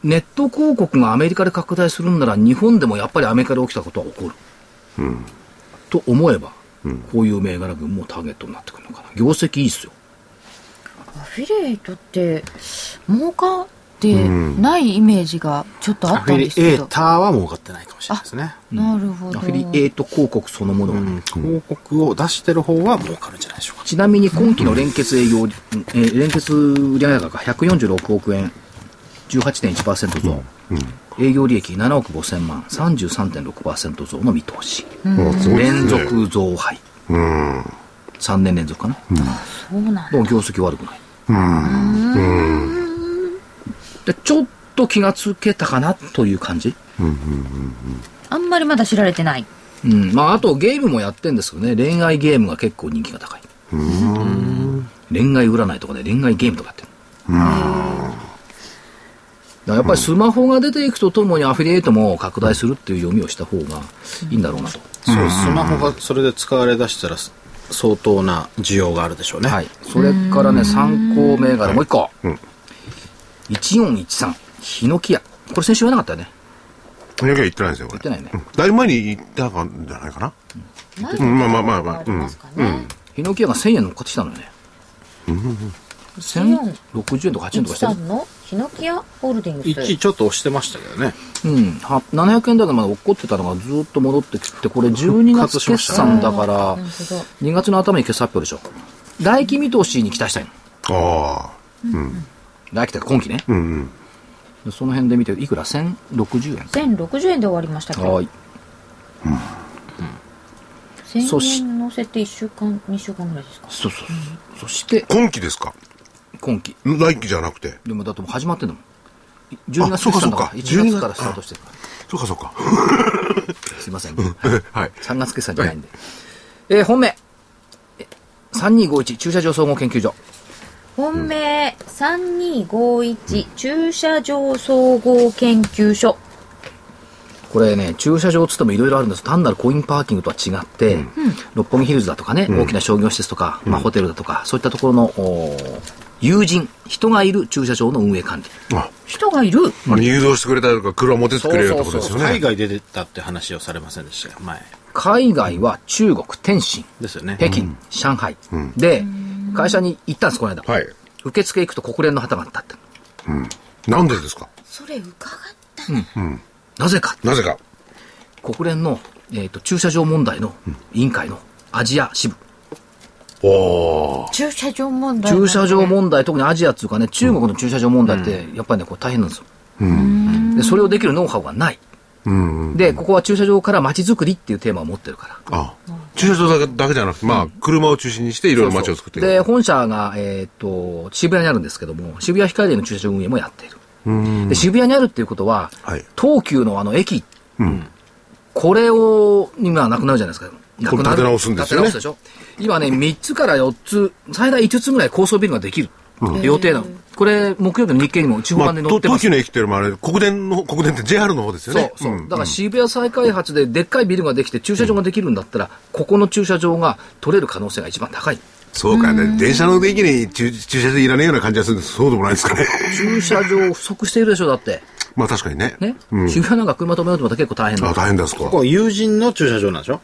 ネット広告がアメリカで拡大するんなら日本でもやっぱりアメリカで起きたことは起こる。と思えば、こういう銘柄群もターゲットになってくるのかな。業績いいっすよ。アフィリエイトって儲かってないイメージがちょっとあアフィリったんですけどエーターは儲かってないかもしれないですね。なるほどアフィリエイト広告そのものがね。広告を出してる方は儲かるんじゃないでしょうか。ちなみに今期の連結営業、えー連結売上高が146億円、18.1%増、営業利益7億5000万、33.6%増の見通し。もうすごいですね連続増配。3年連続かな。そうなんだでも業績悪くない。で、ちょっと気がつけたかなという感じ？あんまりまだ知られてないうん。まあ、あとゲームもやってんですけどね、恋愛ゲームが結構人気が高い。恋愛占いとかで恋愛ゲームとかやってる。だからやっぱりスマホが出ていくとともにアフィリエイトも拡大するっていう読みをした方がいいんだろうなと。そう、スマホがそれで使われ出したら相当な需要があるでしょうね。はい。それからね、参考銘柄もう一個。1413、ヒノキ屋。これ先週言わなかったよね。いやいや言ってないですよ、これ。言ってないねうんだいぶ前に言ったんじゃないかな。うんまあまあまあまあありますかね、ヒノキ屋が1000円乗っかってきたのよね。1060円とか8円とかしてる。13の？ヒノキアホールディングス1位ちょっと押してましたけどね。うん。は700円台でまで落っこってたのがずっと戻ってきて、これ12月決算だからなるほど、2月の頭に決算発表でしょ。来期見通しに期待したいの。ああ。来期ってか今期ね。うんうん。でその辺で見て、いくら ?1060 円。1060円で終わりましたけ？どはい。そし1000円乗せて1週間2週間ぐらいですか？そうそうそう。そして、今期ですか？今期。来期じゃなくて？でもだってもう始まってんだもん。12月から、そうか1月からスタートしてるから。そうかそうか。すいません。はい。3月決算じゃないんで。えー本命。え3251駐車場総合研究所。本命3251駐車場総合研究所これね、駐車場つってもいろいろあるんです。単なるコインパーキングとは違って、六本木ヒルズだとかね、大きな商業施設とか、まあホテルだとか、そういったところの、友人、人がいる駐車場の運営管理。あ、人がいるあれ誘導してくれたりとか、車持ってってくれるとこですよね。海外で出たって話をされませんでしたよ、前。海外は中国、天津、ですよね。北京、上海。で、会社に行ったんです、この間。はい。受付行くと国連の旗があったって。なんでですか？それ伺ったなぜか。なぜか。国連の、えー、と駐車場問題の委員会のアジア支部。お駐車場問題駐車場問題、特にアジアっていうかね、中国の駐車場問題って、やっぱりね、これ大変なんですよ。で、それをできるノウハウがない。で、ここは駐車場から街づくりっていうテーマを持ってるから。あ駐車場だけだけじゃなくて、まあ、車を中心にしていろいろ街を作っていく。で、本社が、えっ、と、渋谷にあるんですけども、渋谷ヒカリエの駐車場運営もやっている。で、渋谷にあるっていうことは、はい東急のあの駅、これを、今なくなるじゃないですか。これ建て直すんですよね建て直すでしょ今ね、3つから4つ、最大5つぐらい高層ビルができる。予定なの。これ、木曜日の日経にも地方まあ、版で載ってます。と東急の駅っていうのもあれ、国電の、国電って JR の方ですよね。そうそう。だから渋谷再開発ででっかいビルができて駐車場ができるんだったら、ここの駐車場が取れる可能性が一番高い。そうかね。電車の駅に駐駐車場いらねえような感じがするんですそうでもないですかね。駐車場不足しているでしょ、だって。まあ確かにね。ね。渋谷なんか車止めようと思ったら結構大変だあ、大変だ、そこここ友人の駐車場なんでしょ？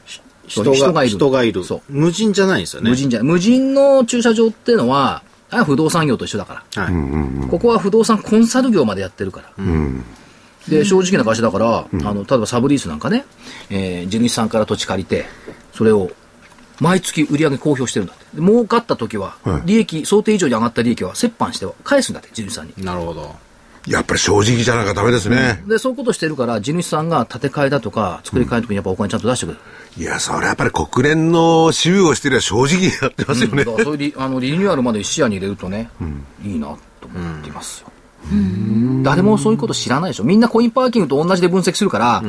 しそう人が人がいる人そう無人じゃないんですよね。無人じゃない。無人の駐車場っていうのは、あれは不動産業と一緒だから。はい。ここは不動産コンサル業までやってるから。で、正直な会社だから、あの、例えばサブリースなんかね、えー地主さんから土地借りて、それを毎月売り上げ公表してるんだって。で儲かった時は、利益、想定以上に上がった利益は折半して返すんだって、地主さんに。なるほど。やっぱり正直じゃなきゃダメですね。で、そういうことしてるから、地主さんが建て替えだとか、作り替えの時にやっぱお金ちゃんと出してくれる。いや、それやっぱり国連の支部をしてりゃ正直にやってますよね。だからそういうリ あのリニューアルまで視野に入れるとね、いいなと思っていますよ。誰もそういうこと知らないでしょ。みんなコインパーキングと同じで分析するから、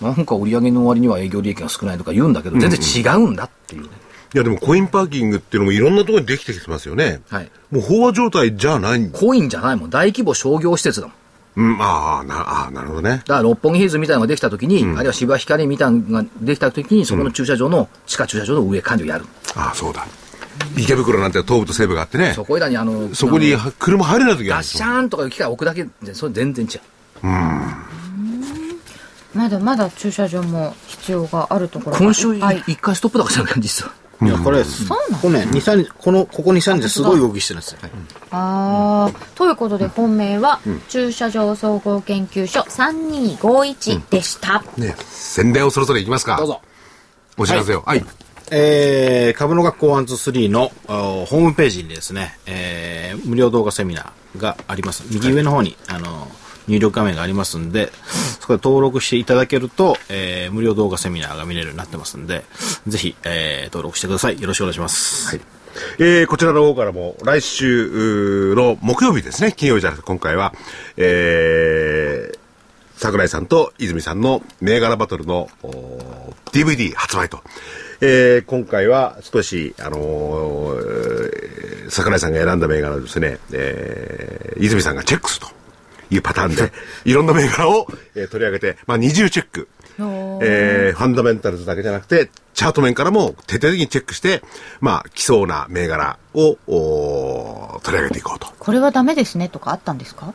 なんか売り上げの割には営業利益が少ないとか言うんだけど、全然違うんだっていうね。いや、でもコインパーキングっていうのもいろんなところにできてきてますよね。はい。もう飽和状態じゃないんだ。コインじゃないもん。大規模商業施設だもん。うん、ああ、な、あなるほどね。だから六本木ヒルズみたいなのができたときに、あるいは渋谷ヒカリみたいなのができたときに、そこの駐車場の、地下駐車場の運営管理をやる。ああ、そうだ。池袋なんて東部と西部があってね。そこいらにあの、そこにあのは車入れない時があッシですよ。ャーンとかいう機械を置くだけで、それ全然違う。まだまだ駐車場も必要があるところが今週はい一回ストップ高したんだ実は。いや、これ、ここね、2、3日、この、ここ2、3日すごい動きしてるんですよ。あーということで本命は、駐車場総合研究所3251でした、ね、宣伝をそろそろ行きますか。どうぞ。お知らせを。はい。えー、株の学校123のあーホームページにですね、えー、無料動画セミナーがあります。右上の方に、あの、入力画面がありますんで、そこで登録していただけると、えー、無料動画セミナーが見れるようになってますんで、ぜひ、えー、登録してください。よろしくお願いします。はい。えー、こちらの方からも来週の木曜日ですね、金曜日じゃなくて今回は、えー、桜井さんと泉さんの銘柄バトルの DVD 発売と。えー、今回は少し、あのー桜井さんが選んだ銘柄ですね、えー、泉さんがチェックするというパターンで、いろんな銘柄を、えー取り上げて、まあ、二重チェック。えーファンダメンタルズだけじゃなくて、チャート面からも徹底的にチェックして、まあ、来そうな銘柄をおー取り上げていこうと。これはダメですねとかあったんですか？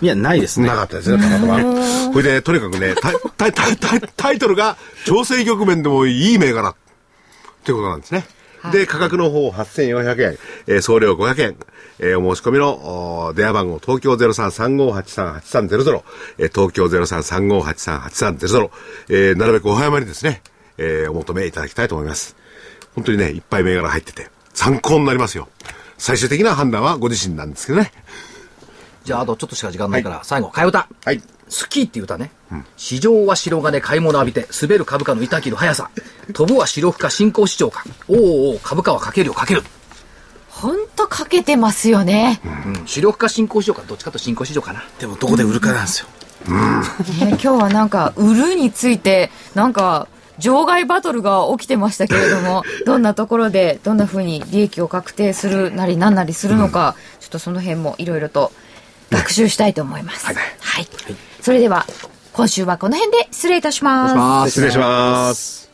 いや、ないですねな。かったですね、たまたま。これで、とにかくね、タイタイタイタイタイトルが、調整局面でもいい銘柄ってことなんですね。で、価格の方8400円、えー送料500円、えーお申し込みの電話番号東京0335838300、えー東京0335838300、えーなるべくお早めにですね、えーお求めいただきたいと思います。本当にね、いっぱい銘柄入ってて、参考になりますよ。最終的な判断はご自身なんですけどね。じゃあ、あとちょっとしか時間ないから、最後、替え歌。はい。好きっていう歌ね。市場は白金買い物浴びて、滑る株価の板切る速さ。飛ぶは白負か新興市場か。おうおう株価はかけるよかける。ほんとかけてますよね、うん。白負か新興市場か。どっちかと新興市場かな。でも、どこで売るかなんですよ。ね今日はなんか売るについてなんか場外バトルが起きてましたけれども どんなところでどんなふうに利益を確定するなりなんなりするのか、ちょっとその辺もいろいろと学習したいと思います、はい、それでは今週はこの辺で失礼いたしますます。失礼します。